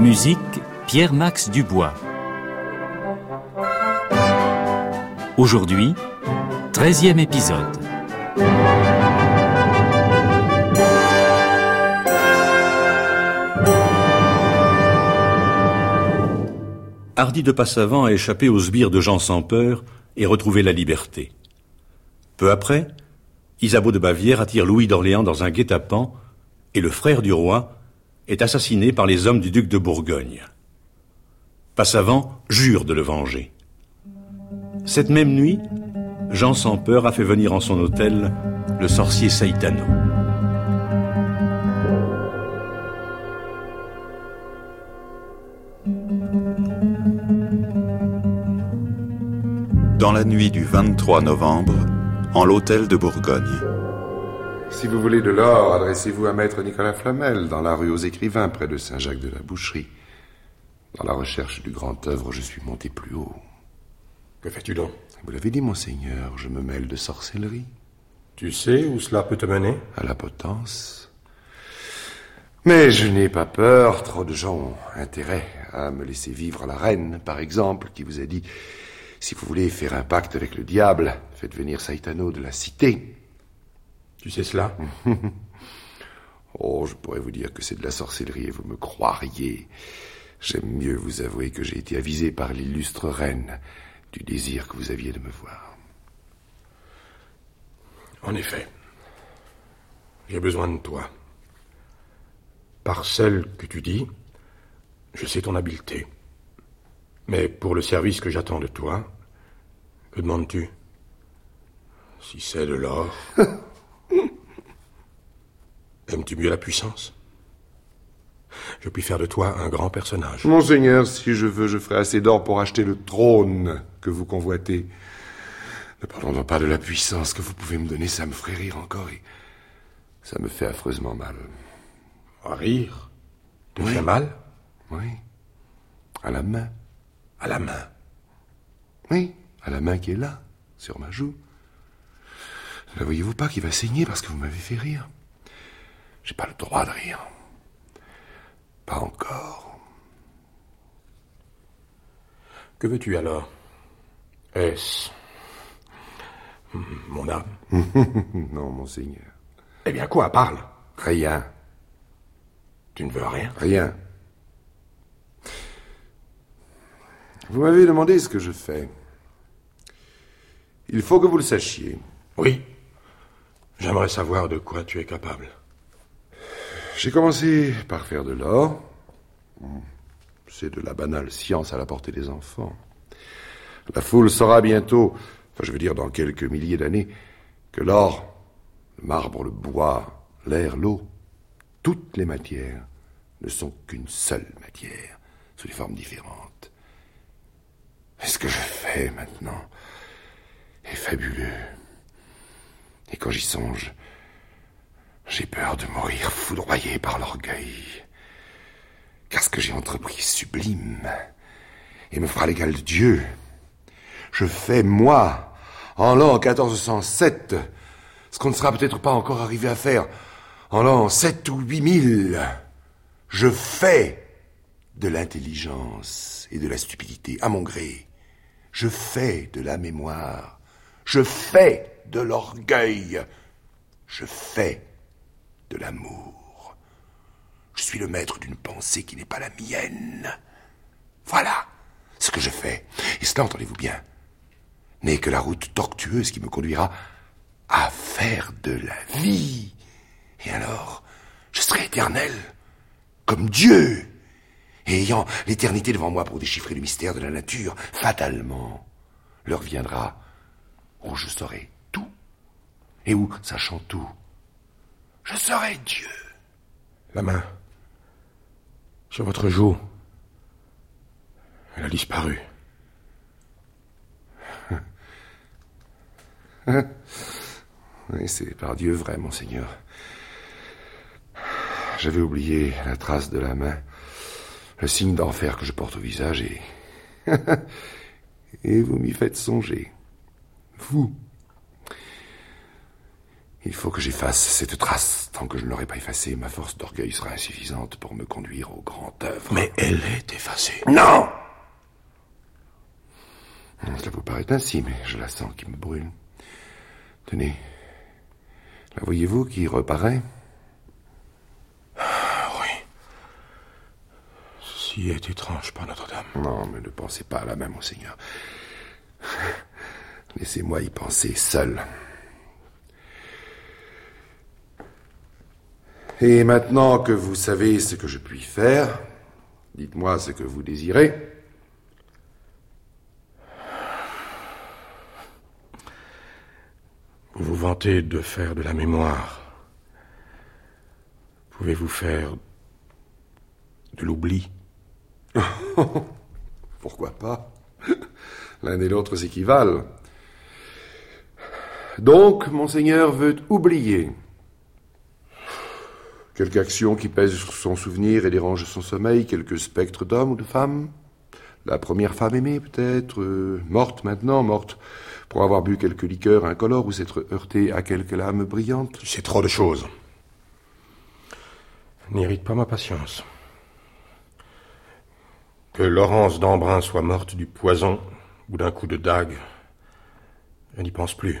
Musique Pierre-Max Dubois. Aujourd'hui, 13e épisode. Hardy de Passavant a échappé aux sbires de Jean sans peur et retrouvé la liberté. Peu après, Isabeau de Bavière attire Louis d'Orléans dans un guet-apens et le frère du roi est assassiné par les hommes du duc de Bourgogne. Passavant jure de le venger. Cette même nuit, Jean sans peur a fait venir en son hôtel le sorcier Saitano. Dans la nuit du 23 novembre, en l'hôtel de Bourgogne. Si vous voulez de l'or, adressez-vous à maître Nicolas Flamel, dans la rue aux écrivains, près de Saint-Jacques de la Boucherie. Dans la recherche du grand œuvre, je suis monté plus haut. Que fais-tu donc? Vous l'avez dit, monseigneur, je me mêle de sorcellerie. Tu sais où cela peut te mener? À la potence. Mais je n'ai pas peur, trop de gens ont intérêt à me laisser vivre la reine, par exemple, qui vous a dit si vous voulez faire un pacte avec le diable, faites venir Saitano de la cité. Tu sais cela Oh, je pourrais vous dire que c'est de la sorcellerie et vous me croiriez. J'aime mieux vous avouer que j'ai été avisé par l'illustre reine du désir que vous aviez de me voir. En effet, j'ai besoin de toi. Par celle que tu dis, je sais ton habileté. Mais pour le service que j'attends de toi, que demandes-tu? Si c'est de l'or. Aimes-tu mieux la puissance? Je puis faire de toi un grand personnage. Monseigneur, si je veux, je ferai assez d'or pour acheter le trône que vous convoitez. Ne parlons donc pas de la puissance que vous pouvez me donner, ça me ferait rire encore et ça me fait affreusement mal. Rire? Te fait mal? Oui. À la main? À la main Oui, à la main qui est là, sur ma joue. Ne voyez-vous pas qu'il va saigner parce que vous m'avez fait rire J'ai pas le droit de rire. Pas encore. Que veux-tu alors Est-ce mon âme non, monseigneur. Eh bien quoi Parle. Rien. Tu ne veux rien Rien. Vous m'avez demandé ce que je fais. Il faut que vous le sachiez. Oui. J'aimerais savoir de quoi tu es capable. J'ai commencé par faire de l'or. C'est de la banale science à la portée des enfants. La foule saura bientôt, enfin je veux dire dans quelques milliers d'années, que l'or, le marbre, le bois, l'air, l'eau, toutes les matières ne sont qu'une seule matière, sous des formes différentes. Et ce que je fais maintenant est fabuleux. Et quand j'y songe, j'ai peur de mourir foudroyé par l'orgueil. Car ce que j'ai entrepris est sublime et me fera l'égal de Dieu. Je fais, moi, en l'an 1407, ce qu'on ne sera peut-être pas encore arrivé à faire en l'an 7 ou 8000. Je fais de l'intelligence et de la stupidité à mon gré. Je fais de la mémoire. Je fais de l'orgueil. Je fais de l'amour. Je suis le maître d'une pensée qui n'est pas la mienne. Voilà ce que je fais. Et cela, entendez-vous bien, n'est que la route tortueuse qui me conduira à faire de la vie. Et alors, je serai éternel, comme Dieu. Et ayant l'éternité devant moi pour déchiffrer le mystère de la nature, fatalement, l'heure viendra où je saurai. Et où, sachant tout, je serai Dieu. La main. Sur votre joue. Elle a disparu. c'est par Dieu vrai, monseigneur. J'avais oublié la trace de la main, le signe d'enfer que je porte au visage et. et vous m'y faites songer. Vous. Il faut que j'efface cette trace. Tant que je ne l'aurai pas effacée, ma force d'orgueil sera insuffisante pour me conduire au grand œuvre. Mais elle est effacée. Non Cela vous paraît ainsi, mais je la sens qui me brûle. Tenez. La voyez-vous qui reparaît? Oui. Ceci est étrange par Notre-Dame. Non, mais ne pensez pas à la même, monseigneur. Laissez-moi y penser seul. Et maintenant que vous savez ce que je puis faire, dites-moi ce que vous désirez. Vous vous vantez de faire de la mémoire. Pouvez-vous faire de l'oubli? Pourquoi pas? L'un et l'autre s'équivalent. Donc, monseigneur veut oublier Quelque action qui pèse sur son souvenir et dérange son sommeil, quelques spectres d'hommes ou de femmes La première femme aimée, peut-être, euh, morte maintenant, morte pour avoir bu quelques liqueurs incolores ou s'être heurtée à quelque lame brillante C'est trop de choses. N'irrite pas ma patience. Que Laurence d'Embrun soit morte du poison ou d'un coup de dague, je n'y pense plus.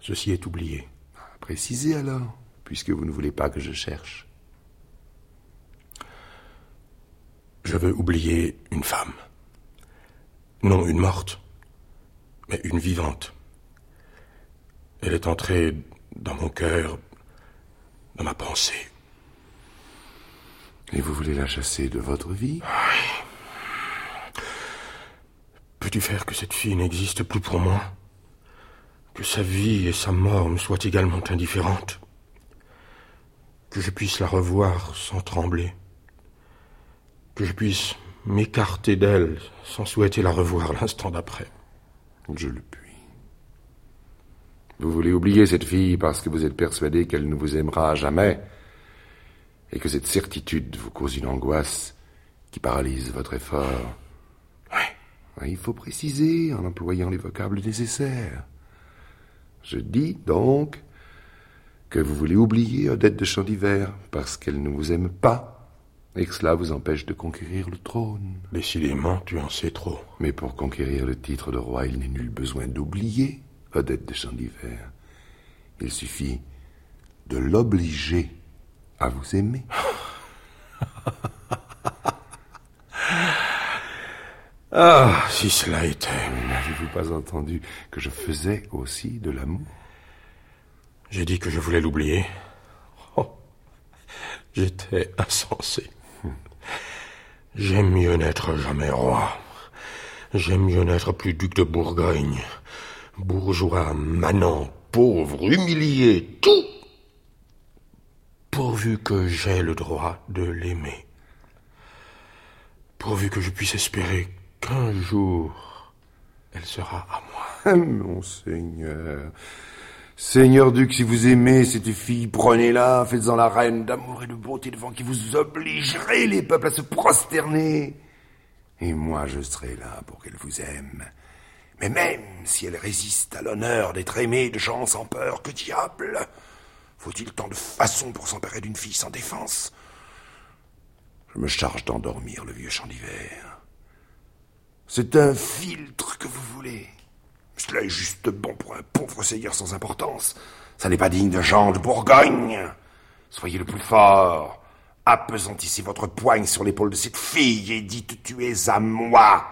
Ceci est oublié. Précisez alors puisque vous ne voulez pas que je cherche. Je veux oublier une femme. Non une morte, mais une vivante. Elle est entrée dans mon cœur, dans ma pensée. Et vous voulez la chasser de votre vie? Oui. Peux-tu faire que cette fille n'existe plus pour moi? Que sa vie et sa mort me soient également indifférentes? Que je puisse la revoir sans trembler, que je puisse m'écarter d'elle sans souhaiter la revoir l'instant d'après. Je le puis. Vous voulez oublier cette fille parce que vous êtes persuadé qu'elle ne vous aimera jamais et que cette certitude vous cause une angoisse qui paralyse votre effort. Oui. Il faut préciser en employant les vocables nécessaires. Je dis donc que vous voulez oublier Odette de Champ d'Hiver parce qu'elle ne vous aime pas et que cela vous empêche de conquérir le trône. Décidément, tu en sais trop. Mais pour conquérir le titre de roi, il n'est nul besoin d'oublier Odette de Champ d'Hiver. Il suffit de l'obliger à vous aimer. ah, si cela était. N'avez-vous pas entendu que je faisais aussi de l'amour? J'ai dit que je voulais l'oublier. Oh, j'étais insensé. J'aime mieux n'être jamais roi. J'aime mieux n'être plus duc de Bourgogne. Bourgeois, manant, pauvre, humilié, tout. Pourvu que j'aie le droit de l'aimer. Pourvu que je puisse espérer qu'un jour, elle sera à moi. Monseigneur, Seigneur duc, si vous aimez cette fille, prenez-la, faites-en la reine d'amour et de beauté devant qui vous obligerez les peuples à se prosterner. Et moi, je serai là pour qu'elle vous aime. Mais même si elle résiste à l'honneur d'être aimée de gens sans peur, que diable Faut-il tant de façons pour s'emparer d'une fille sans défense? Je me charge d'endormir le vieux champ d'hiver. C'est un filtre que vous voulez. Cela est juste bon pour un pauvre seigneur sans importance. Ça n'est pas digne de Jean de Bourgogne. Soyez le plus fort. Appesantissez votre poigne sur l'épaule de cette fille et dites tu es à moi.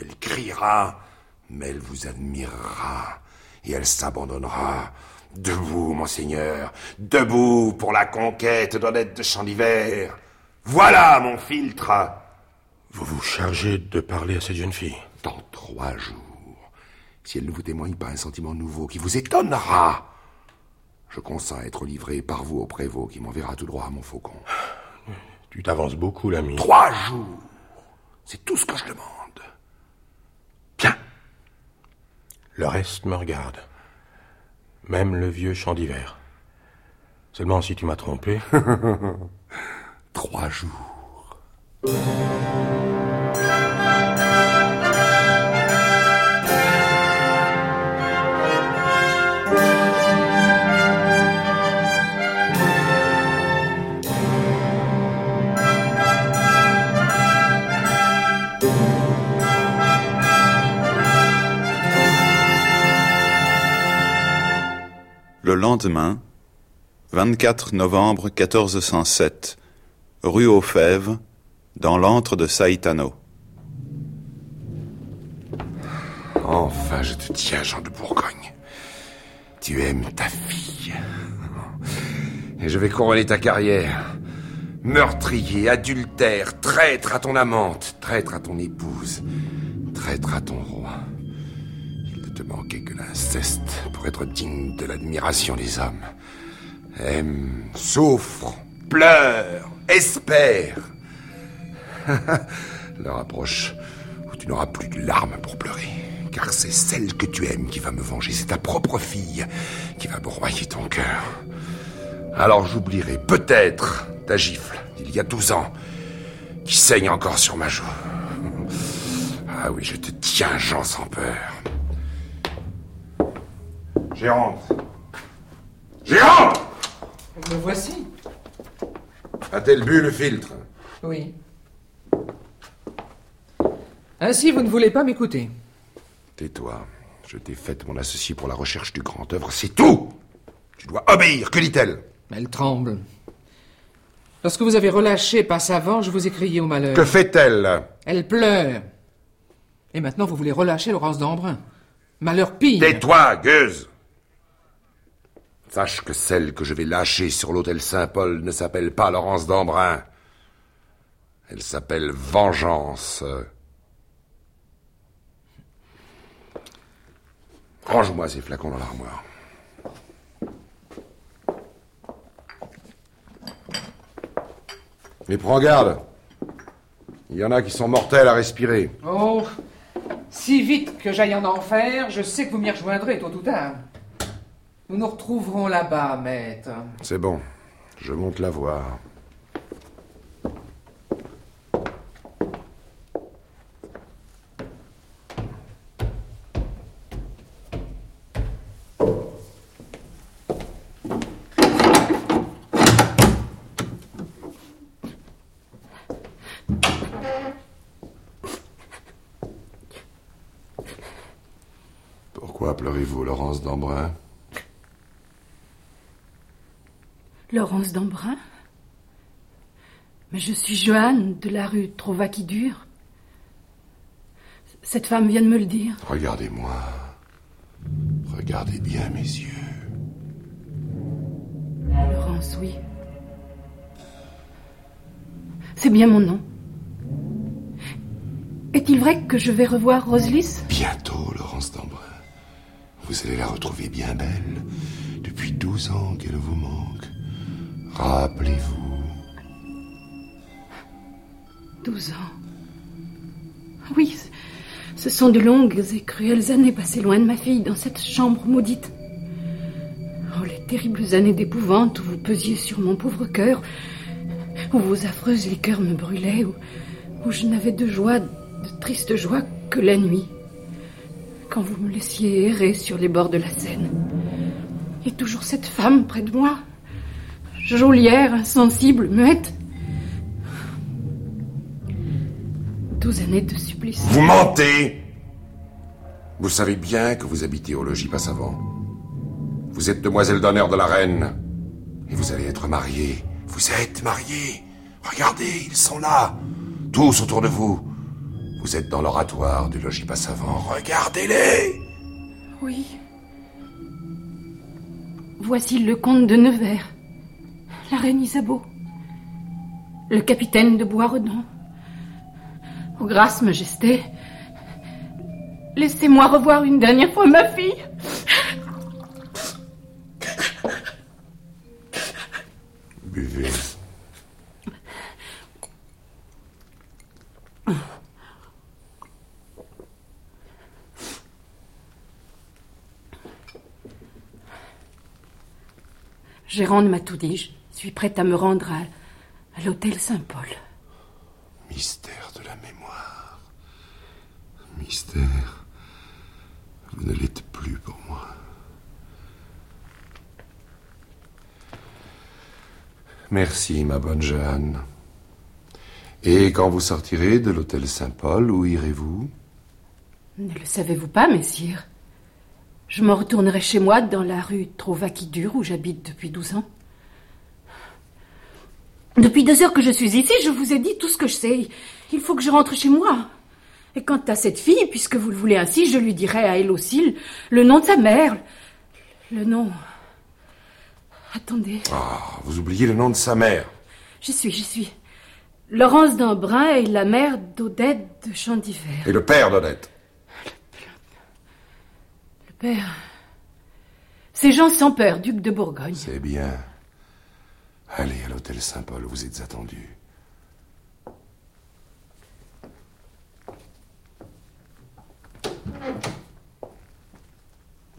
Elle criera, mais elle vous admirera et elle s'abandonnera. Debout, monseigneur, debout pour la conquête d'Odette de Champ d'Hiver. Voilà mon filtre. Vous vous chargez de parler à cette jeune fille Dans trois jours si elle ne vous témoigne pas un sentiment nouveau qui vous étonnera. Je consens à être livré par vous au prévôt qui m'enverra tout droit à mon faucon. Tu t'avances beaucoup, l'ami. Trois jours. C'est tout ce que je demande. Bien. Le reste me regarde. Même le vieux chant d'hiver. Seulement si tu m'as trompé. Trois jours. Le lendemain, 24 novembre 1407, rue aux Fèves, dans l'antre de Saitano. Enfin, je te tiens, Jean de Bourgogne. Tu aimes ta fille. Et je vais couronner ta carrière. Meurtrier, adultère, traître à ton amante, traître à ton épouse, traître à ton roi. Ne que l'inceste pour être digne de l'admiration des hommes. Aime, souffre, pleure, espère. L'heure approche où tu n'auras plus de larmes pour pleurer. Car c'est celle que tu aimes qui va me venger. C'est ta propre fille qui va broyer ton cœur. Alors j'oublierai peut-être ta gifle d'il y a douze ans qui saigne encore sur ma joue. Ah oui, je te tiens, Jean sans peur. Gérante Gérante Me voici. A-t-elle bu le filtre? Oui. Ainsi, vous ne voulez pas m'écouter. Tais-toi. Je t'ai faite mon associé pour la recherche du grand œuvre, c'est tout Tu dois obéir, que dit-elle? Elle tremble. Lorsque vous avez relâché Passavant, je vous ai crié au malheur. Que fait-elle? Elle pleure. Et maintenant, vous voulez relâcher Laurence d'Embrun. Malheur pire. Tais-toi, gueuse Sache que celle que je vais lâcher sur l'hôtel Saint-Paul ne s'appelle pas Laurence d'Embrun. Elle s'appelle Vengeance. Range-moi ces flacons dans l'armoire. Mais prends garde. Il y en a qui sont mortels à respirer. Oh, si vite que j'aille en enfer, je sais que vous m'y rejoindrez tôt ou tard. Nous nous retrouverons là-bas, maître. C'est bon. Je monte la voir. Pourquoi pleurez-vous, Laurence d'Embrun? Laurence d'Embrun Mais je suis Joanne de la rue Trovaquidure. Cette femme vient de me le dire. Regardez-moi. Regardez bien mes yeux. Laurence, oui. C'est bien mon nom. Est-il vrai que je vais revoir Roselys? Bientôt, Laurence d'Embrun. Vous allez la retrouver bien belle. Depuis douze ans qu'elle vous manque. Rappelez-vous. Douze ans. Oui, ce- sont de longues et cruelles années passées loin de ma fille dans cette chambre maudite. Oh, les terribles années d'épouvante où vous pesiez sur mon pauvre cœur, où vos affreuses liqueurs me brûlaient, où je n'avais de joie, de triste joie que la nuit, quand vous me laissiez errer sur les bords de la Seine. Et toujours cette femme près de moi, geôlière, insensible, muette. Douze années de supplice. Vous mentez Vous savez bien que vous habitez au logis Passavant. Vous êtes demoiselle d'honneur de la reine. Et vous allez être mariée. Vous êtes mariée. Regardez, ils sont là. Tous autour de vous. Vous êtes dans l'oratoire du logis Passavant. Regardez-les Oui. Voici le comte de Nevers, la reine Isabeau, le capitaine de Boisredon. Oh, grâce, majesté, laissez-moi revoir une dernière fois ma fille. Buvez. Gérande m'a tout dit. Je suis prête à me rendre à, à l'hôtel Saint-Paul. Mystère de la mémoire. Mystère. Vous ne l'êtes plus pour moi. Merci, ma bonne Jeanne. Et quand vous sortirez de l'hôtel Saint-Paul, où irez-vous? Ne le savez-vous pas, messire? Je me retournerai chez moi dans la rue Trovaquidure où j'habite depuis douze ans. Depuis deux heures que je suis ici, je vous ai dit tout ce que je sais. Il faut que je rentre chez moi. Et quant à cette fille, puisque vous le voulez ainsi, je lui dirai à elle aussi le nom de sa mère. Le nom. Attendez. Ah, vous oubliez le nom de sa mère. J'y suis, j'y suis. Laurence d'Embrun est la mère d'Odette de Champ d'Hiver. Et le père d'Odette Le père. C'est Jean sans peur, duc de Bourgogne. C'est bien. Allez à l'hôtel Saint-Paul, vous êtes attendu.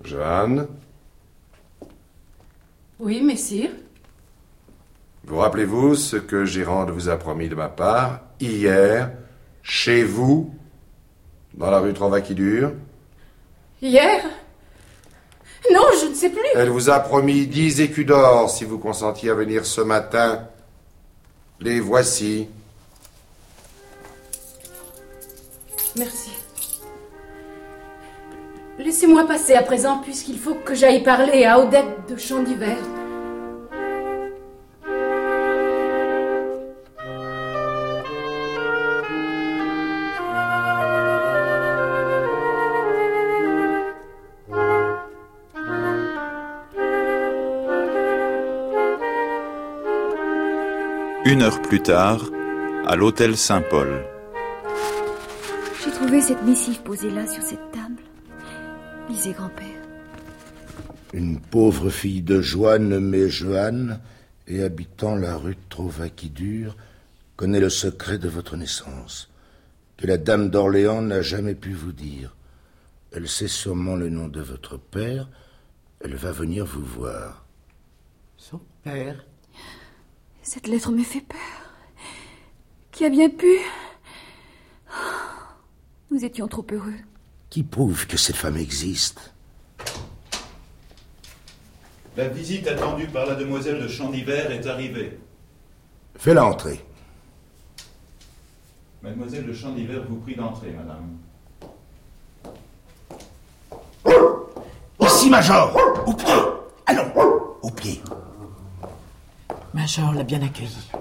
Jeanne, Oui, messire. vous rappelez-vous ce que Gérande vous a promis de ma part hier, chez vous, dans la rue Trovaquidure Hier? Non, je ne sais plus. Elle vous a promis dix écus d'or si vous consentiez à venir ce matin. Les voici. Merci. Laissez-moi passer à présent, puisqu'il faut que j'aille parler à Odette de Champ d'Hiver. Une heure plus tard, à l'hôtel Saint-Paul. J'ai trouvé cette missive posée là sur cette table. Lisez, grand-père. Une pauvre fille de Joanne nommée Joanne et habitant la rue de Trovaquidure connaît le secret de votre naissance, que la dame d'Orléans n'a jamais pu vous dire. Elle sait sûrement le nom de votre père. Elle va venir vous voir. Son père? Cette lettre me fait peur. Qui a bien pu? Nous étions trop heureux. Qui prouve que cette femme existe? La visite attendue par la demoiselle de Champ d'Hiver est arrivée. Fais-la entrer. Mademoiselle de Champ d'Hiver vous prie d'entrer, madame. Ici, Major Au pied Allons Au pied Major l'a bien accueilli.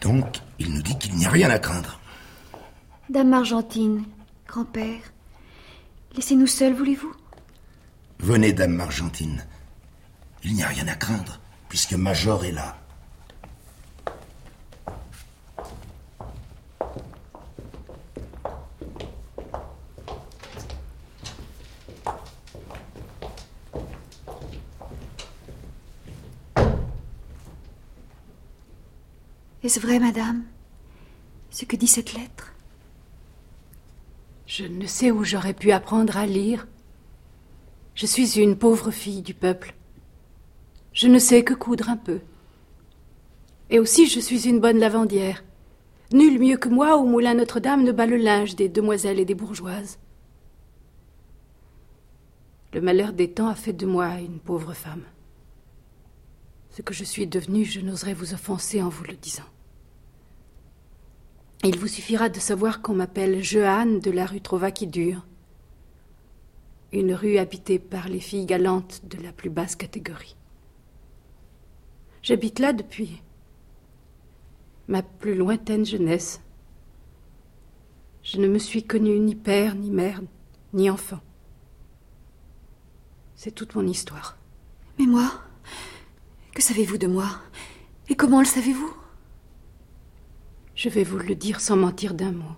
Donc, il nous dit qu'il n'y a rien à craindre. Dame Argentine, grand-père, laissez-nous seuls, voulez-vous? Venez, dame Argentine. Il n'y a rien à craindre, puisque Major est là. Est-ce vrai, madame Ce que dit cette lettre? Je ne sais où j'aurais pu apprendre à lire. Je suis une pauvre fille du peuple. Je ne sais que coudre un peu. Et aussi, je suis une bonne lavandière. Nul mieux que moi au moulin Notre-Dame ne bat le linge des demoiselles et des bourgeoises. Le malheur des temps a fait de moi une pauvre femme. Ce que je suis devenue, je n'oserais vous offenser en vous le disant. Il vous suffira de savoir qu'on m'appelle Jeanne de la rue Trovaquidure, une rue habitée par les filles galantes de la plus basse catégorie. J'habite là depuis ma plus lointaine jeunesse. Je ne me suis connue ni père, ni mère, ni enfant. C'est toute mon histoire. Mais moi Que savez-vous de moi? Et comment le savez-vous? Je vais vous le dire sans mentir d'un mot.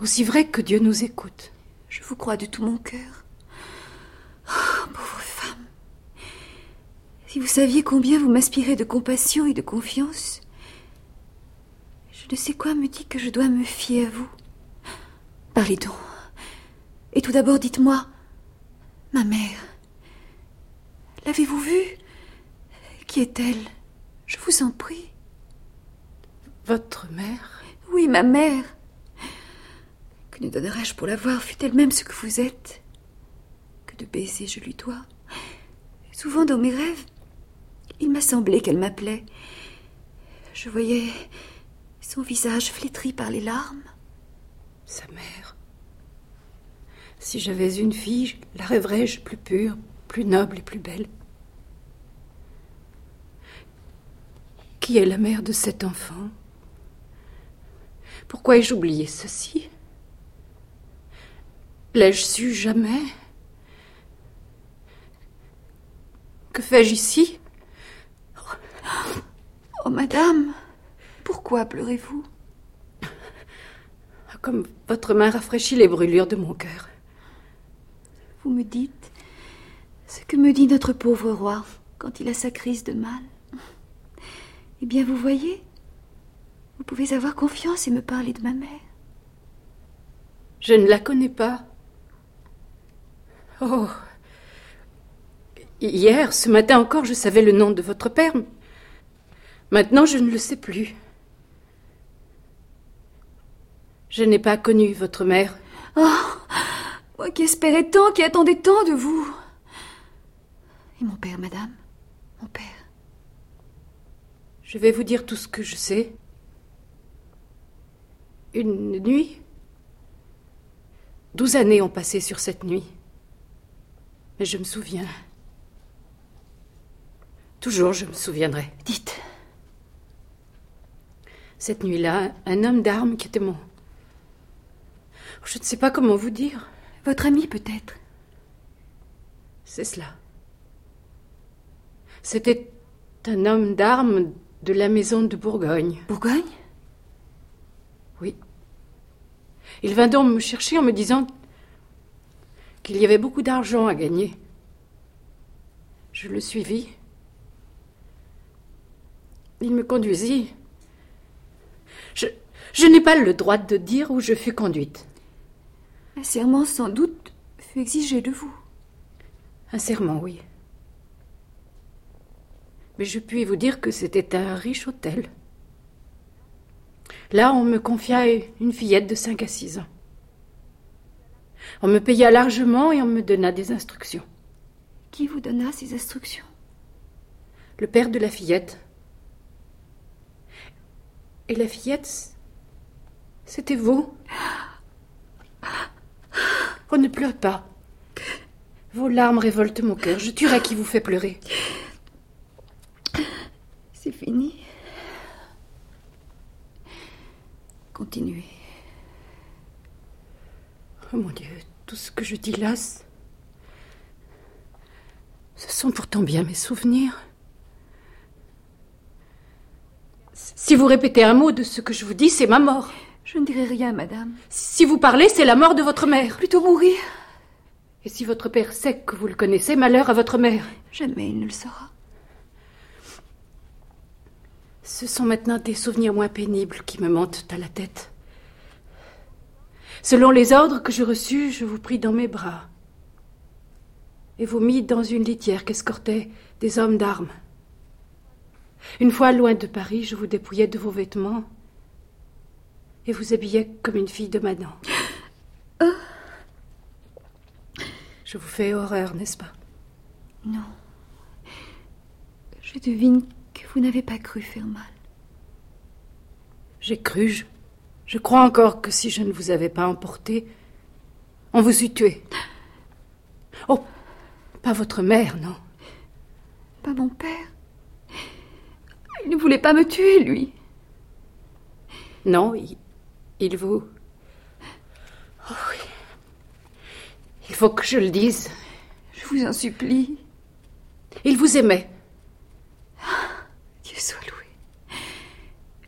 Aussi vrai que Dieu nous écoute. Je vous crois de tout mon cœur. Oh, pauvre femme. Si vous saviez combien vous m'inspirez de compassion et de confiance, je ne sais quoi me dit que je dois me fier à vous. Parlez donc. Et tout d'abord, dites-moi, ma mère, l'avez-vous vue? Qui est-elle? Je vous en prie. Votre mère Oui, ma mère. Que ne donnerais-je pour la voir fût elle-même ce que vous êtes? Que de baisers je lui dois. Souvent dans mes rêves, il m'a semblé qu'elle m'appelait. Je voyais son visage flétri par les larmes. Sa mère. Si j'avais une fille, la rêverais-je plus pure, plus noble et plus belle? Qui est la mère de cet enfant? Pourquoi ai-je oublié ceci? L'ai-je su jamais? Que fais-je ici? Oh, madame, pourquoi pleurez-vous? Comme votre main rafraîchit les brûlures de mon cœur. Vous me dites ce que me dit notre pauvre roi quand il a sa crise de mal. Eh bien, vous voyez, vous pouvez avoir confiance et me parler de ma mère. Je ne la connais pas. Oh. Hier, ce matin encore, je savais le nom de votre père. Maintenant, je ne le sais plus. Je n'ai pas connu votre mère. Oh Moi qui espérais tant, qui attendais tant de vous. Et mon père, madame Mon père Je vais vous dire tout ce que je sais. Une nuit Douze années ont passé sur cette nuit. Mais je me souviens. Toujours je me souviendrai. Dites. Cette nuit-là, un homme d'armes qui était mon. Je ne sais pas comment vous dire. Votre ami, peut-être C'est cela. C'était un homme d'armes de la maison de Bourgogne. Bourgogne Oui. Il vint donc me chercher en me disant qu'il y avait beaucoup d'argent à gagner. Je le suivis. Il me conduisit. Je, je n'ai pas le droit de dire où je fus conduite. Un serment, sans doute, fut exigé de vous. Un serment, oui. Mais je puis vous dire que c'était un riche hôtel. Là, on me confia une fillette de 5 à 6 ans. On me paya largement et on me donna des instructions. Qui vous donna ces instructions? Le père de la fillette. Et la fillette, c'était vous? Oh, ne pleurez pas. Vos larmes révoltent mon cœur. Je tuerai qui vous fait pleurer. C'est fini. Continuez. Oh mon Dieu, tout ce que je dis là, ce sont pourtant bien mes souvenirs. Si vous répétez un mot de ce que je vous dis, c'est ma mort. Je ne dirai rien, madame. Si vous parlez, c'est la mort de votre mère. Plutôt mourir. Et si votre père sait que vous le connaissez, malheur à votre mère. Jamais il ne le saura. Ce sont maintenant des souvenirs moins pénibles qui me montent à la tête. Selon les ordres que je reçus, je vous pris dans mes bras et vous mis dans une litière qu'escortaient des hommes d'armes. Une fois loin de Paris, je vous dépouillais de vos vêtements et vous habillais comme une fille de Madan. Oh. Je vous fais horreur, n'est-ce pas? Non. Je devine que vous n'avez pas cru faire mal. J'ai cru, je, je crois encore que si je ne vous avais pas emporté, on vous eût tué. Oh, pas votre mère, non. Pas mon père. Il ne voulait pas me tuer, lui. Non, il, il vous. Oh oui. Il faut que je le dise. Je vous en supplie. Il vous aimait. Soit loué.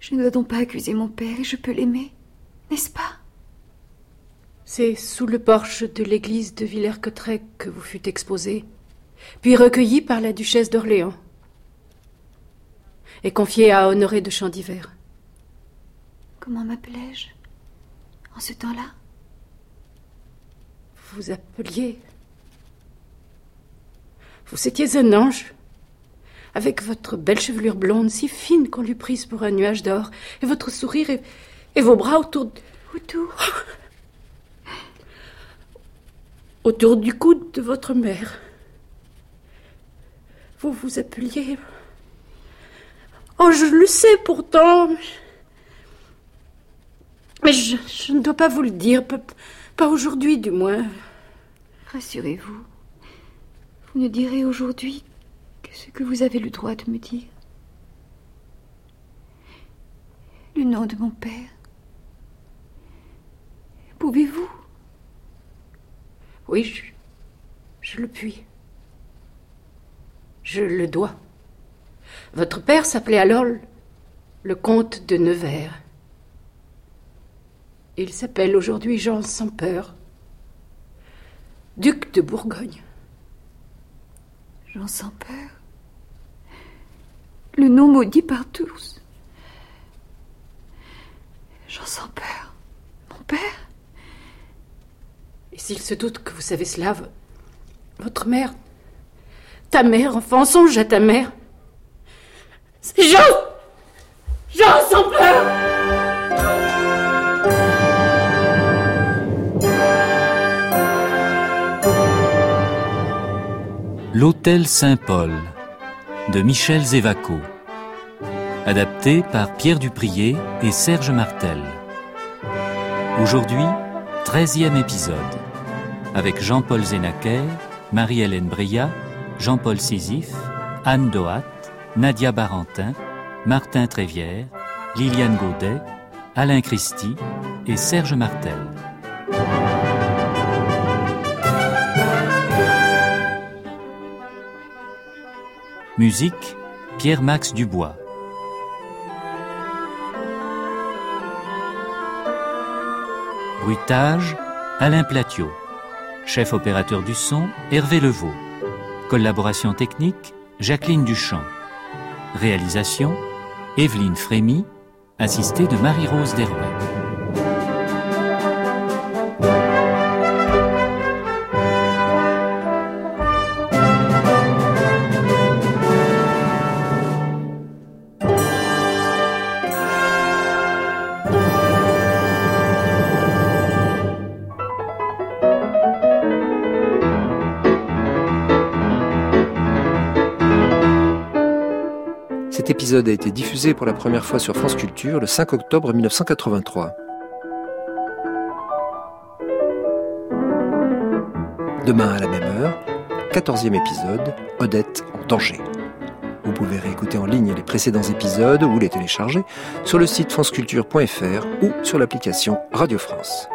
Je ne dois donc pas accuser mon père et je peux l'aimer, n'est-ce pas? C'est sous le porche de l'église de Villers-Cotterêts que vous fûtes exposé, puis recueilli par la duchesse d'Orléans et confié à Honoré de Chandivert. Comment m'appelais-je en ce temps-là? Vous appeliez. Vous étiez un ange, Avec votre belle chevelure blonde si fine qu'on lui prise pour un nuage d'or, et votre sourire et, et vos bras autour. Autour Autour du coude de votre mère. Vous vous appeliez. Oh, je le sais pourtant. Mais je, je ne dois pas vous le dire. Pas, pas aujourd'hui, du moins. Rassurez-vous. Vous ne direz aujourd'hui ce que vous avez le droit de me dire. Le nom de mon père. Pouvez-vous? Oui, je, je le puis. Je le dois. Votre père s'appelait alors le comte de Nevers. Il s'appelle aujourd'hui Jean sans peur, duc de Bourgogne. Jean sans peur? Le nom maudit par tous. Jean sans peur. Mon père? Et s'il se doute que vous savez cela, votre mère, ta mère, enfant, songe à ta mère. C'est Jean! Jean sans peur L'Hôtel Saint-Paul de Michel Zévaco. Adapté par Pierre Duprier et Serge Martel. Aujourd'hui, 13e épisode. Avec Jean-Paul Zénaquer, Marie-Hélène Bria, Jean-Paul Sisif, Anne Doat, Nadia Barentin, Martin Trévière, Liliane Gaudet, Alain Christie et Serge Martel. Musique Pierre-Max Dubois. Bruitage Alain Platiot. Chef opérateur du son Hervé Levaux. Collaboration technique Jacqueline Duchamp. Réalisation Evelyne Frémy, assistée de Marie-Rose Derouet. Épisode a été diffusé pour la première fois sur France Culture le 5 octobre 1983. Demain à la même heure, 14e épisode, Odette en danger. Vous pouvez réécouter en ligne les précédents épisodes ou les télécharger sur le site franceculture.fr ou sur l'application Radio France.